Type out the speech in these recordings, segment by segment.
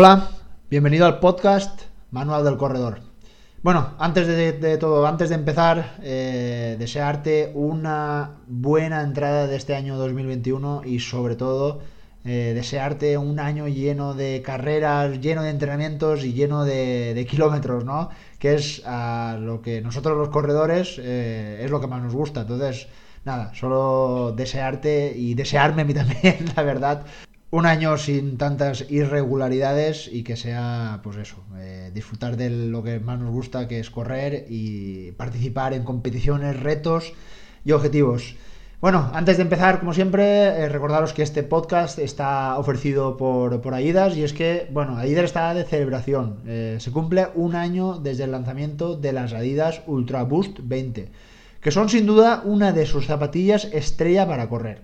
Hola, bienvenido al podcast Manual del Corredor. Bueno, antes de, todo, antes de empezar, eh, desearte una buena entrada de este año 2021 y sobre todo eh, desearte un año lleno de carreras, lleno de entrenamientos y lleno de, kilómetros, ¿no? Que es a lo que nosotros los corredores eh, es lo que más nos gusta. Entonces, nada, solo desearte y desearme a mí también, la verdad, un año sin tantas irregularidades y que sea, pues eso, eh, disfrutar de lo que más nos gusta, que es correr y participar en competiciones, retos y objetivos. Bueno, antes de empezar, como siempre, eh, recordaros que este podcast está ofrecido por, por Aidas y es que, bueno, Adidas está de celebración. Eh, se cumple un año desde el lanzamiento de las Adidas Ultra Boost 20, que son sin duda una de sus zapatillas estrella para correr.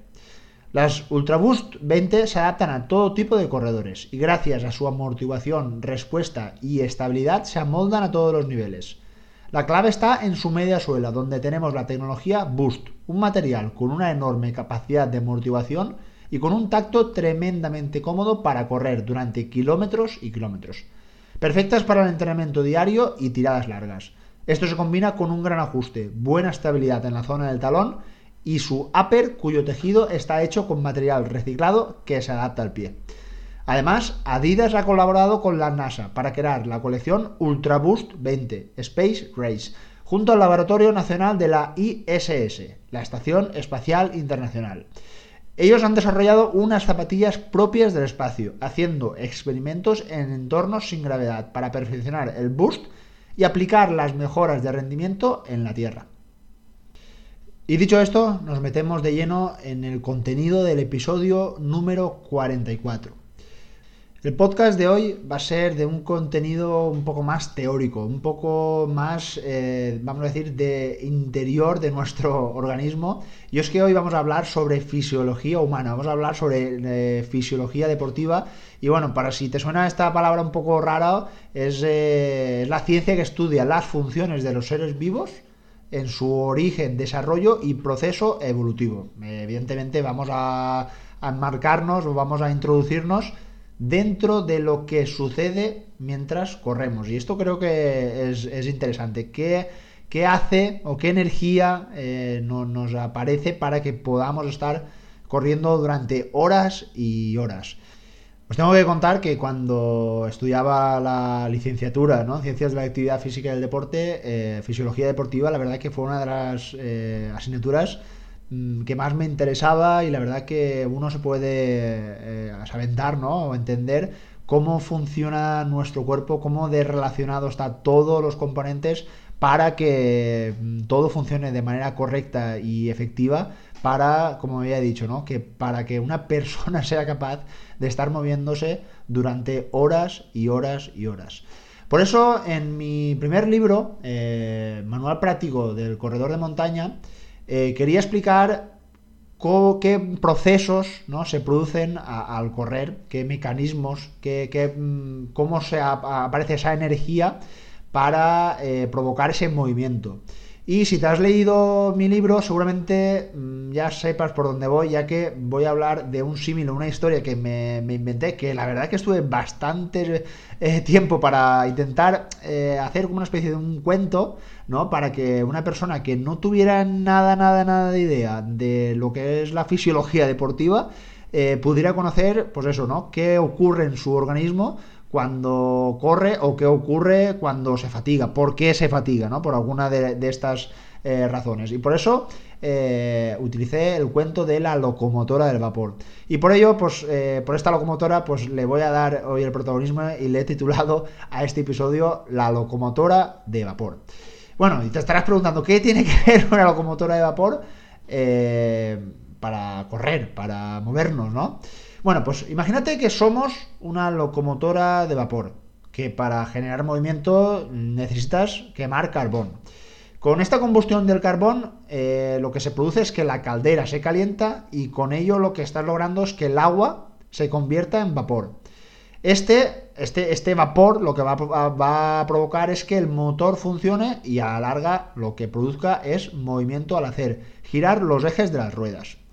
Las Ultraboost 20 se adaptan a todo tipo de corredores y gracias a su amortiguación, respuesta y estabilidad se amoldan a todos los niveles. La clave está en su media suela, donde tenemos la tecnología Boost, un material con una enorme capacidad de amortiguación y con un tacto tremendamente cómodo para correr durante kilómetros y kilómetros. Perfectas para el entrenamiento diario y tiradas largas. Esto se combina con un gran ajuste, buena estabilidad en la zona del talón y su upper cuyo tejido está hecho con material reciclado que se adapta al pie. Además, Adidas ha colaborado con la NASA para crear la colección Ultra Boost 20 Space Race junto al Laboratorio Nacional de la ISS, la Estación Espacial Internacional. Ellos han desarrollado unas zapatillas propias del espacio, haciendo experimentos en entornos sin gravedad para perfeccionar el boost y aplicar las mejoras de rendimiento en la Tierra. Y dicho esto, nos metemos de lleno en el contenido del episodio número 44. El podcast de hoy va a ser de un contenido un poco más teórico, un poco más, eh, vamos a decir, de interior de nuestro organismo. Y es que hoy vamos a hablar sobre fisiología humana, vamos a hablar sobre eh, fisiología deportiva. Y bueno, para si te suena esta palabra un poco rara, es, eh, es la ciencia que estudia las funciones de los seres vivos en su origen, desarrollo y proceso evolutivo. Evidentemente vamos a, enmarcarnos o vamos a introducirnos dentro de lo que sucede mientras corremos. Y esto creo que es, interesante. ¿Qué, ¿Qué, hace o qué energía eh, nos aparece para que podamos estar corriendo durante horas y horas? Os tengo que contar que cuando estudiaba la licenciatura ¿no? Ciencias de la Actividad Física y del Deporte, eh, Fisiología Deportiva, la verdad que fue una de las eh, asignaturas mm, que más me interesaba y la verdad que uno se puede eh, aventar ¿no? o entender cómo funciona nuestro cuerpo, cómo de relacionado está todos los componentes para que mm, todo funcione de manera correcta y efectiva para, como había dicho, ¿no? Que para que una persona sea capaz de estar moviéndose durante horas y horas y horas. Por eso, en mi primer libro, eh, Manual Práctico del Corredor de Montaña, eh, quería explicar qué procesos ¿no? se producen al correr, qué mecanismos, qué, mm, cómo se aparece esa energía para eh, provocar ese movimiento. Y si te has leído mi libro, seguramente mm, ya sepas por dónde voy, ya que voy a hablar de un símil, una historia que me, inventé, que la verdad que estuve bastante eh, tiempo para intentar eh, hacer como una especie de un cuento, ¿no? Para que una persona que no tuviera nada, nada, nada de idea de lo que es la fisiología deportiva, eh, pudiera conocer, pues eso, ¿no? ¿Qué ocurre en su organismo? Cuando corre o qué ocurre cuando se fatiga, por qué se fatiga, ¿no? Por alguna de, estas eh, razones. Y por eso eh, utilicé el cuento de la locomotora del vapor. Y por ello, pues eh, por esta locomotora, pues le voy a dar hoy el protagonismo y le he titulado a este episodio La locomotora de vapor. Bueno, y te estarás preguntando, ¿qué tiene que ver una locomotora de vapor para correr, para movernos, ¿no? Bueno, pues imagínate que somos una locomotora de vapor, que para generar movimiento necesitas quemar carbón. Con esta combustión del carbón, eh, lo que se produce es que la caldera se calienta y con ello lo que estás logrando es que el agua se convierta en vapor. Este, este, este vapor lo que va va a, provocar es que el motor funcione y a la larga lo que produzca es movimiento al hacer girar los ejes de las ruedas.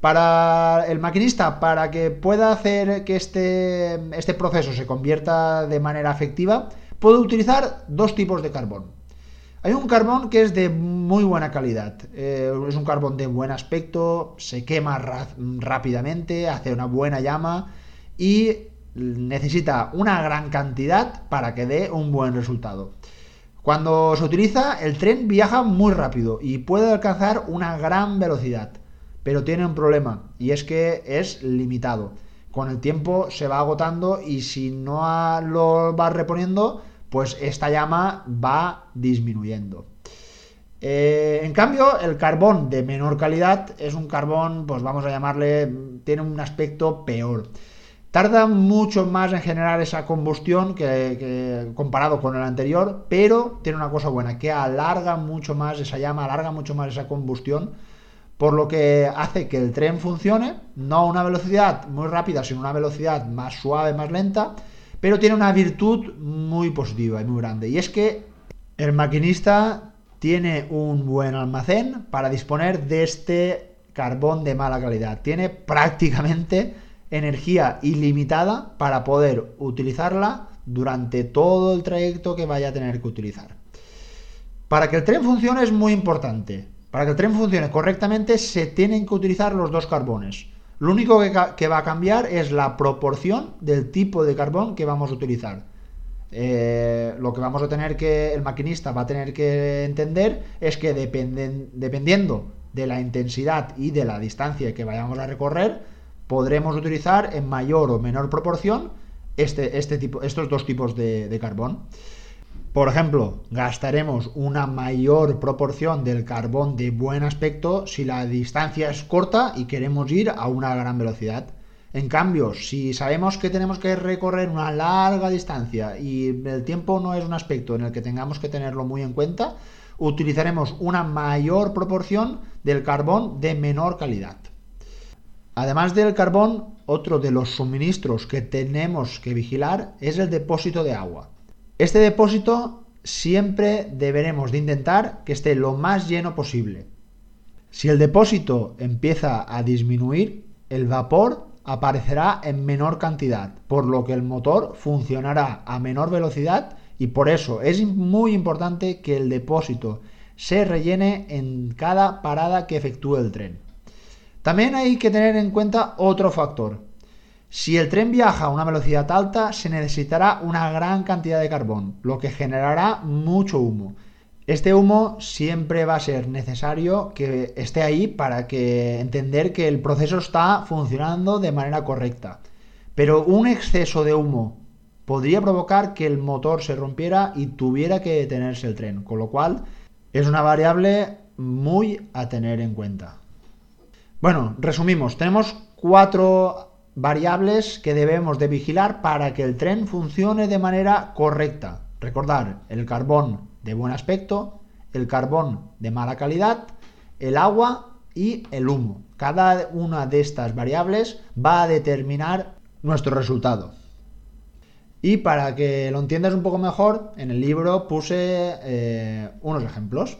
Para el maquinista, para que pueda hacer que este, este proceso se convierta de manera efectiva, puede utilizar dos tipos de carbón. Hay un carbón que es de muy buena calidad, eh, es un carbón de buen aspecto, se quema rápidamente, hace una buena llama y necesita una gran cantidad para que dé un buen resultado. Cuando se utiliza, el tren viaja muy rápido y puede alcanzar una gran velocidad, pero tiene un problema y es que es limitado. Con el tiempo se va agotando y si no lo vas reponiendo, pues esta llama va disminuyendo. Eh, en cambio, el carbón de menor calidad es un carbón, pues vamos a llamarle, tiene un aspecto peor. Tarda mucho más en generar esa combustión que, comparado con el anterior, pero tiene una cosa buena, que alarga mucho más esa llama, alarga mucho más esa combustión, por lo que hace que el tren funcione, no a una velocidad muy rápida, sino a una velocidad más suave, más lenta, pero tiene una virtud muy positiva y muy grande, y es que el maquinista tiene un buen almacén para disponer de este carbón de mala calidad. Tiene prácticamente energía ilimitada para poder utilizarla durante todo el trayecto que vaya a tener que utilizar. Para que el tren funcione es muy importante. Para que el tren funcione correctamente se tienen que utilizar los dos carbones. Lo único que, va a cambiar es la proporción del tipo de carbón que vamos a utilizar. Eh, lo que vamos a tener que, el maquinista va a tener que entender es que dependiendo de la intensidad y de la distancia que vayamos a recorrer, podremos utilizar en mayor o menor proporción este, este tipo, estos dos tipos de, de carbón. Por ejemplo, gastaremos una mayor proporción del carbón de buen aspecto si la distancia es corta y queremos ir a una gran velocidad. En cambio, si sabemos que tenemos que recorrer una larga distancia y el tiempo no es un aspecto en el que tengamos que tenerlo muy en cuenta, utilizaremos una mayor proporción del carbón de menor calidad. Además del carbón, otro de los suministros que tenemos que vigilar es el depósito de agua. Este depósito siempre deberemos de intentar que esté lo más lleno posible. Si el depósito empieza a disminuir, el vapor aparecerá en menor cantidad, por lo que el motor funcionará a menor velocidad y por eso es muy importante que el depósito se rellene en cada parada que efectúe el tren. También hay que tener en cuenta otro factor. Si el tren viaja a una velocidad alta, se necesitará una gran cantidad de carbón, lo que generará mucho humo. Este humo siempre va a ser necesario que esté ahí para que entender que el proceso está funcionando de manera correcta. Pero un exceso de humo podría provocar que el motor se rompiera y tuviera que detenerse el tren, con lo cual es una variable muy a tener en cuenta. Bueno, resumimos, tenemos cuatro variables que debemos de vigilar para que el tren funcione de manera correcta. Recordar, el carbón de buen aspecto, el carbón de mala calidad, el agua y el humo. Cada una de estas variables va a determinar nuestro resultado. Y para que lo entiendas un poco mejor, en el libro puse eh, unos ejemplos.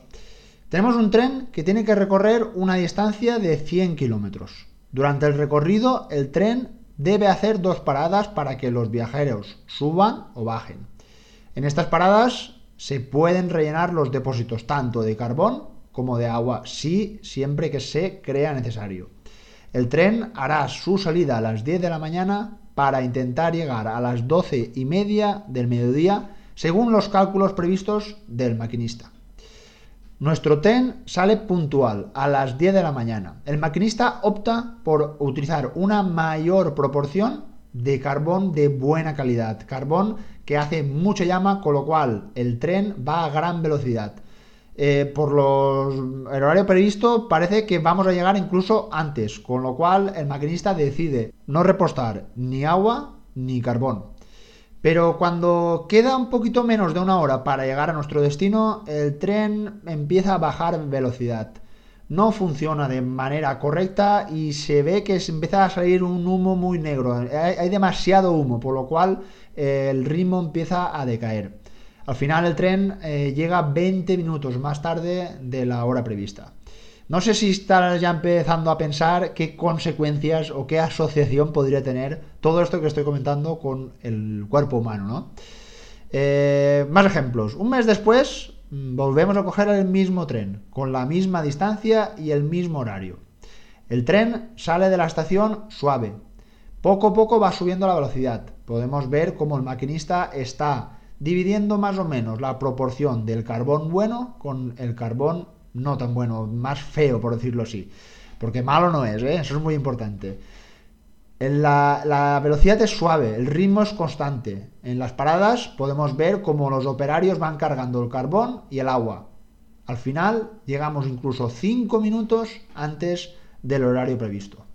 Tenemos un tren que tiene que recorrer una distancia de 100 kilómetros. Durante el recorrido, el tren debe hacer dos paradas para que los viajeros suban o bajen. En estas paradas se pueden rellenar los depósitos tanto de carbón como de agua, si siempre que se crea necesario. El tren hará su salida a las 10 de la mañana para intentar llegar a las 12 y media del mediodía según los cálculos previstos del maquinista. Nuestro tren sale puntual a las 10 de la mañana. El maquinista opta por utilizar una mayor proporción de carbón de buena calidad, carbón que hace mucha llama, con lo cual el tren va a gran velocidad. Eh, por los, el horario previsto parece que vamos a llegar incluso antes, con lo cual el maquinista decide no repostar ni agua ni carbón. Pero cuando queda un poquito menos de una hora para llegar a nuestro destino, el tren empieza a bajar velocidad. No funciona de manera correcta y se ve que se empieza a salir un humo muy negro. Hay, demasiado humo, por lo cual eh, el ritmo empieza a decaer. Al final el tren eh, llega 20 minutos más tarde de la hora prevista. No sé si estás ya empezando a pensar qué consecuencias o qué asociación podría tener todo esto que estoy comentando con el cuerpo humano, ¿no? Eh, más ejemplos. Un mes después mm, volvemos a coger el mismo tren, con la misma distancia y el mismo horario. El tren sale de la estación suave. Poco a poco va subiendo la velocidad. Podemos ver cómo el maquinista está dividiendo más o menos la proporción del carbón bueno con el carbón no tan bueno, más feo, por decirlo así. Porque malo no es, ¿eh? eso es muy importante. La, la, velocidad es suave, el ritmo es constante. En las paradas podemos ver cómo los operarios van cargando el carbón y el agua. Al final llegamos incluso 5 minutos antes del horario previsto.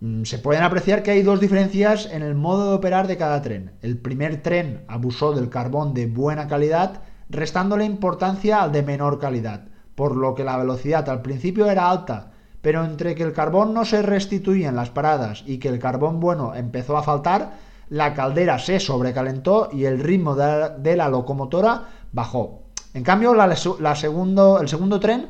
Mm, se pueden apreciar que hay dos diferencias en el modo de operar de cada tren. El primer tren abusó del carbón de buena calidad restándole importancia al de menor calidad, por lo que la velocidad al principio era alta, pero entre que el carbón no se restituía en las paradas y que el carbón bueno empezó a faltar, la caldera se sobrecalentó y el ritmo de, la locomotora bajó. En cambio, el segundo tren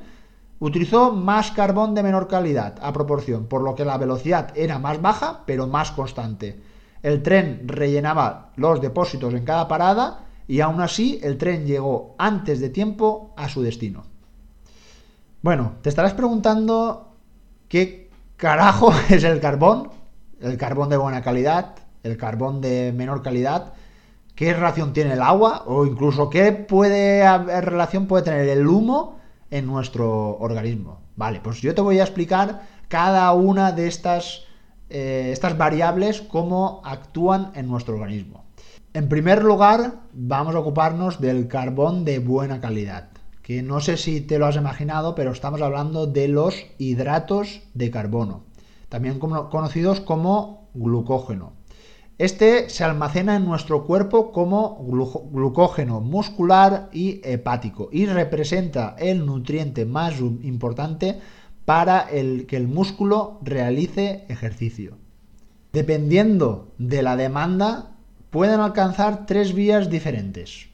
utilizó más carbón de menor calidad a proporción, por lo que la velocidad era más baja, pero más constante. El tren rellenaba los depósitos en cada parada y aún así el tren llegó antes de tiempo a su destino. Bueno, te estarás preguntando qué carajo es el carbón, el carbón de buena calidad, el carbón de menor calidad, qué relación tiene el agua o incluso qué puede relación puede tener el humo en nuestro organismo. Vale, pues yo te voy a explicar cada una de estas, eh, estas variables, cómo actúan en nuestro organismo. En primer lugar, vamos a ocuparnos del carbón de buena calidad, que no sé si te lo has imaginado, pero estamos hablando de los hidratos de carbono, también conocidos como glucógeno. Este se almacena en nuestro cuerpo como glucógeno muscular y hepático y representa el nutriente más importante para el que el músculo realice ejercicio. Dependiendo de la demanda, pueden alcanzar tres vías diferentes.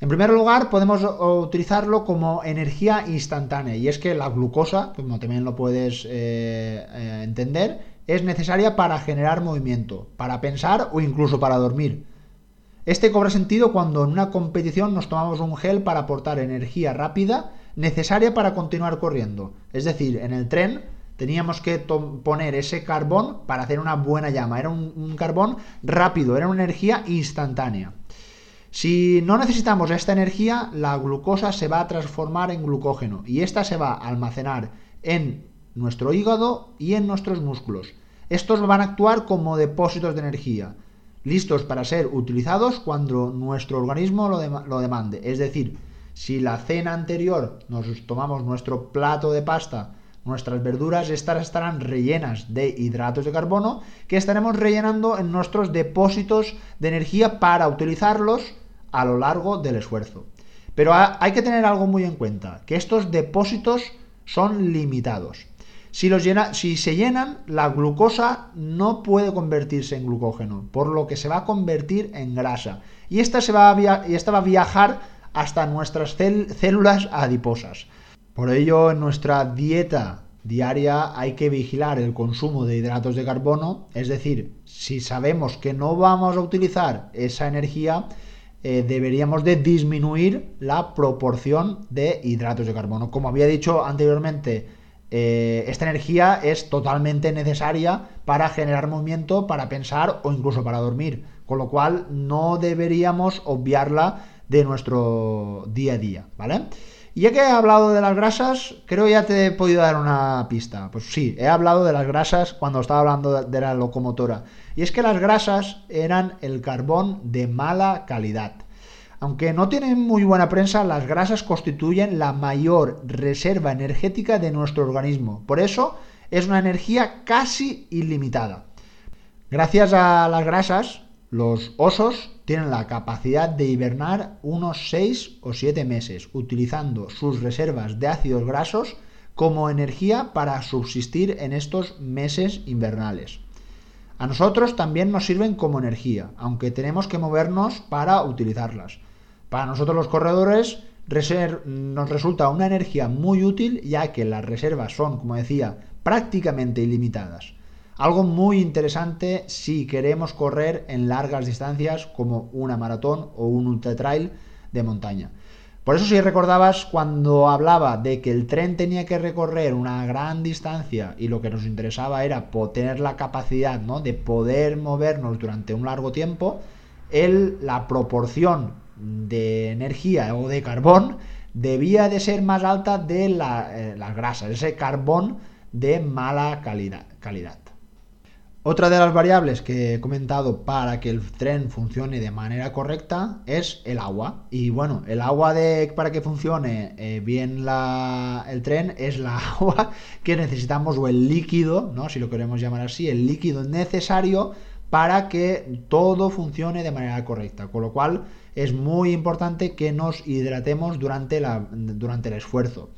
En primer lugar, podemos utilizarlo como energía instantánea, y es que la glucosa, como también lo puedes eh, eh, entender, es necesaria para generar movimiento, para pensar o incluso para dormir. Este cobra sentido cuando en una competición nos tomamos un gel para aportar energía rápida necesaria para continuar corriendo. Es decir, en el tren teníamos que poner ese carbón para hacer una buena llama. Era un, carbón rápido, era una energía instantánea. Si no necesitamos esta energía, la glucosa se va a transformar en glucógeno y esta se va a almacenar en nuestro hígado y en nuestros músculos. Estos van a actuar como depósitos de energía, listos para ser utilizados cuando nuestro organismo lo, lo demande. Es decir, si la cena anterior nos tomamos nuestro plato de pasta Nuestras verduras estarán rellenas de hidratos de carbono que estaremos rellenando en nuestros depósitos de energía para utilizarlos a lo largo del esfuerzo. Pero hay que tener algo muy en cuenta, que estos depósitos son limitados. Si, los si se llenan, la glucosa no puede convertirse en glucógeno, por lo que se va a convertir en grasa. Y esta, se va, a y esta va a viajar hasta nuestras células adiposas. Por ello, en nuestra dieta diaria hay que vigilar el consumo de hidratos de carbono, es decir, si sabemos que no vamos a utilizar esa energía, eh, deberíamos de disminuir la proporción de hidratos de carbono. Como había dicho anteriormente, eh, esta energía es totalmente necesaria para generar movimiento, para pensar o incluso para dormir, con lo cual no deberíamos obviarla de nuestro día a día, ¿vale? Y ya que he hablado de las grasas, creo ya te he podido dar una pista. Pues sí, he hablado de las grasas cuando estaba hablando de la locomotora. Y es que las grasas eran el carbón de mala calidad. Aunque no tienen muy buena prensa, las grasas constituyen la mayor reserva energética de nuestro organismo. Por eso es una energía casi ilimitada. Gracias a las grasas, los osos tienen la capacidad de hibernar unos 6 o 7 meses, utilizando sus reservas de ácidos grasos como energía para subsistir en estos meses invernales. A nosotros también nos sirven como energía, aunque tenemos que movernos para utilizarlas. Para nosotros los corredores nos resulta una energía muy útil ya que las reservas son, como decía, prácticamente ilimitadas. Algo muy interesante si queremos correr en largas distancias como una maratón o un ultra trail de montaña. Por eso si recordabas cuando hablaba de que el tren tenía que recorrer una gran distancia y lo que nos interesaba era tener la capacidad ¿no? de poder movernos durante un largo tiempo, el, la proporción de energía o de carbón debía de ser más alta de la, eh, las grasas, ese carbón de mala calidad. calidad. Otra de las variables que he comentado para que el tren funcione de manera correcta es el agua. Y bueno, el agua para que funcione eh, bien el tren es la agua que necesitamos o el líquido, ¿no? si lo queremos llamar así, el líquido necesario para que todo funcione de manera correcta. Con lo cual es muy importante que nos hidratemos durante, la, durante el esfuerzo.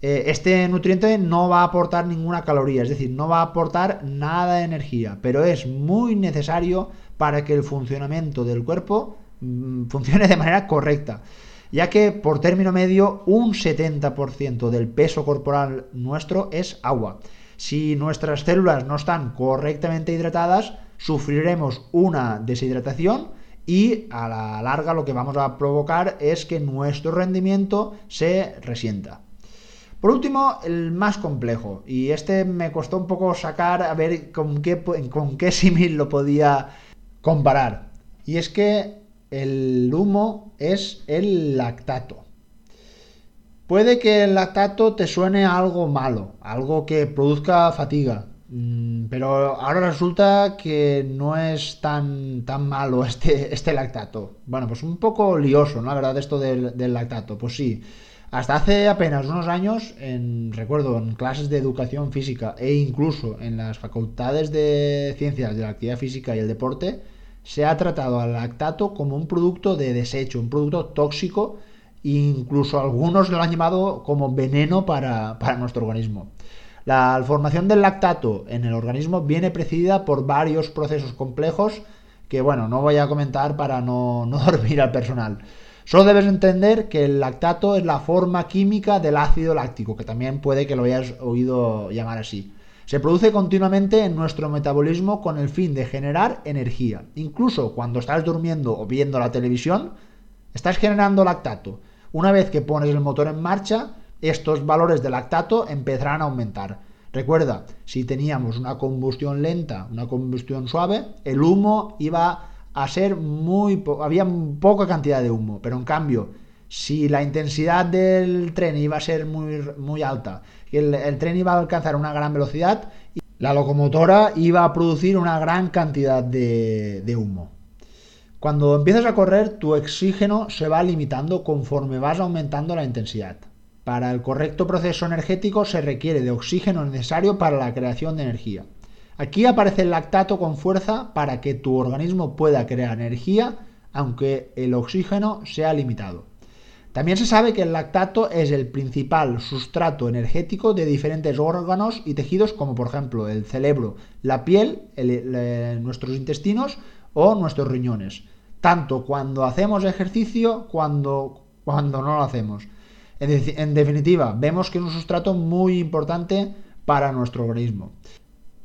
Eh, este nutriente no va a aportar ninguna caloría, es decir, no va a aportar nada de energía, pero es muy necesario para que el funcionamiento del cuerpo mm, funcione de manera correcta, ya que por término medio un 70% del peso corporal nuestro es agua. Si nuestras células no están correctamente hidratadas, sufriremos una deshidratación y a la larga lo que vamos a provocar es que nuestro rendimiento se resienta. Por último, el más complejo, y este me costó un poco sacar a ver con qué, con qué símil lo podía comparar. Y es que el humo es el lactato. Puede que el lactato te suene algo malo, algo que produzca fatiga, mm, pero ahora resulta que no es tan, tan malo este, este lactato. Bueno, pues un poco lioso, ¿no? La verdad, esto del, del lactato. Pues sí, hasta hace apenas unos años, en, recuerdo, en clases de educación física e incluso en las facultades de ciencias de la actividad física y el deporte, se ha tratado al lactato como un producto de desecho, un producto tóxico, e incluso algunos lo han llamado como veneno para, nuestro organismo. La formación del lactato en el organismo viene precedida por varios procesos complejos que, bueno, no voy a comentar para no, no dormir al personal. Solo debes entender que el lactato es la forma química del ácido láctico, que también puede que lo hayas oído llamar así. Se produce continuamente en nuestro metabolismo con el fin de generar energía. Incluso cuando estás durmiendo o viendo la televisión, estás generando lactato. Una vez que pones el motor en marcha, estos valores de lactato empezarán a aumentar. Recuerda, si teníamos una combustión lenta, una combustión suave, el humo iba a ser muy... había poca cantidad de humo, pero en cambio, si la intensidad del tren iba a ser muy, muy alta, el, el tren iba a alcanzar una gran velocidad, la locomotora iba a producir una gran cantidad de, de humo. Cuando empiezas a correr, tu oxígeno se va limitando conforme vas aumentando la intensidad. Para el correcto proceso energético se requiere de oxígeno necesario para la creación de energía. Aquí aparece el lactato con fuerza para que tu organismo pueda crear energía aunque el oxígeno sea limitado. También se sabe que el lactato es el principal sustrato energético de diferentes órganos y tejidos como por ejemplo el cerebro, la piel, nuestros intestinos o nuestros riñones. Tanto cuando hacemos ejercicio cuando, cuando no lo hacemos. en definitiva, vemos que es un sustrato muy importante para nuestro organismo.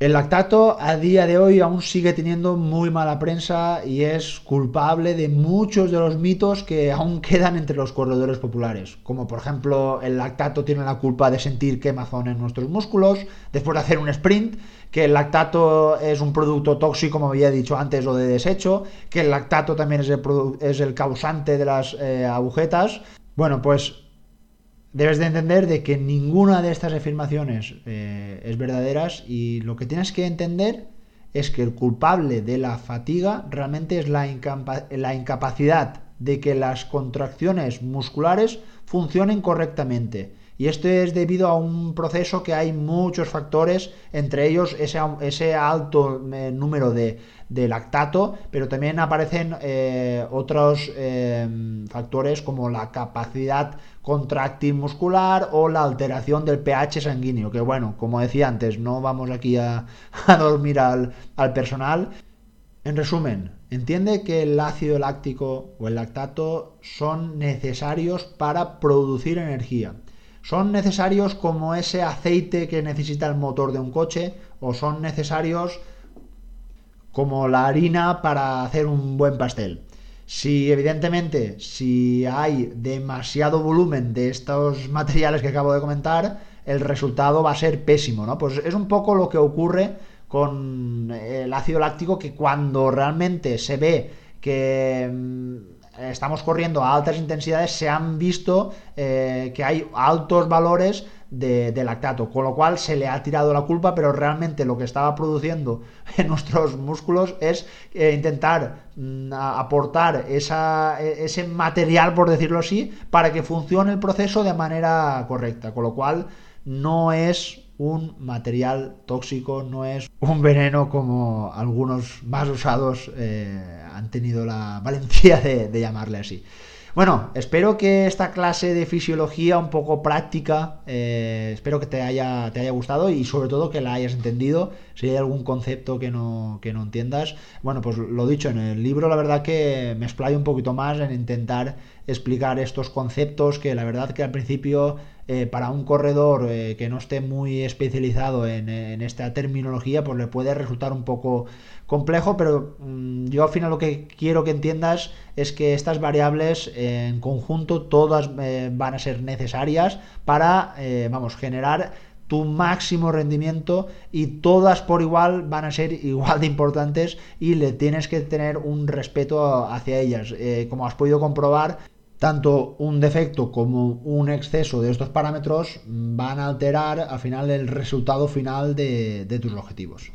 El lactato a día de hoy aún sigue teniendo muy mala prensa y es culpable de muchos de los mitos que aún quedan entre los corredores populares, como por ejemplo el lactato tiene la culpa de sentir quemazón en nuestros músculos después de hacer un sprint, que el lactato es un producto tóxico, como había dicho antes, o de desecho, que el lactato también es el, es el causante de las eh, agujetas. Bueno, pues debes de entender de que ninguna de estas afirmaciones eh, es verdaderas y lo que tienes que entender es que el culpable de la fatiga realmente es la, la incapacidad de que las contracciones musculares funcionen correctamente. Y esto es debido a un proceso que hay muchos factores, entre ellos ese, ese alto eh, número de, de lactato, pero también aparecen eh, otros eh, factores como la capacidad contractil muscular o la alteración del pH sanguíneo, que bueno, como decía antes, no vamos aquí a, dormir al, personal, En resumen, entiende que el ácido láctico o el lactato son necesarios para producir energía. ¿Son necesarios como ese aceite que necesita el motor de un coche o son necesarios como la harina para hacer un buen pastel? Si evidentemente, si hay demasiado volumen de estos materiales que acabo de comentar, el resultado va a ser pésimo, ¿no? Pues es un poco lo que ocurre con el ácido láctico que cuando realmente se ve que mm, estamos corriendo a altas intensidades se han visto eh, que hay altos valores de, lactato, con lo cual se le ha tirado la culpa, pero realmente lo que estaba produciendo en nuestros músculos es eh, intentar mm, aportar e, ese material, por decirlo así, para que funcione el proceso de manera correcta, con lo cual no es un material tóxico, no es un veneno como algunos más usados eh, han tenido la valentía de llamarle así. Bueno, espero que esta clase de fisiología un poco práctica, eh, espero que te haya, te haya gustado y sobre todo que la hayas entendido. Si hay algún concepto que no, que no entiendas, bueno, pues lo dicho, en el libro la verdad que me explayo un poquito más en intentar explicar estos conceptos que la verdad que al principio eh, para un corredor eh, que no esté muy especializado en, esta terminología, pues le puede resultar un poco complejo, pero mm, yo al final lo que quiero que entiendas es que estas variables en conjunto todas eh, van a ser necesarias para, vamos, generar tu máximo rendimiento y todas por igual van a ser igual de importantes y le tienes que tener un respeto hacia ellas. como has podido comprobar, tanto un defecto como un exceso de estos parámetros van a alterar al final el resultado final de, tus objetivos.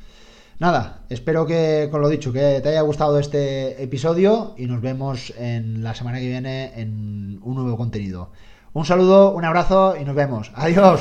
Nada, espero que, con lo dicho, que te haya gustado este episodio y nos vemos en la semana que viene en un nuevo contenido. Un saludo, un abrazo y nos vemos. Adiós.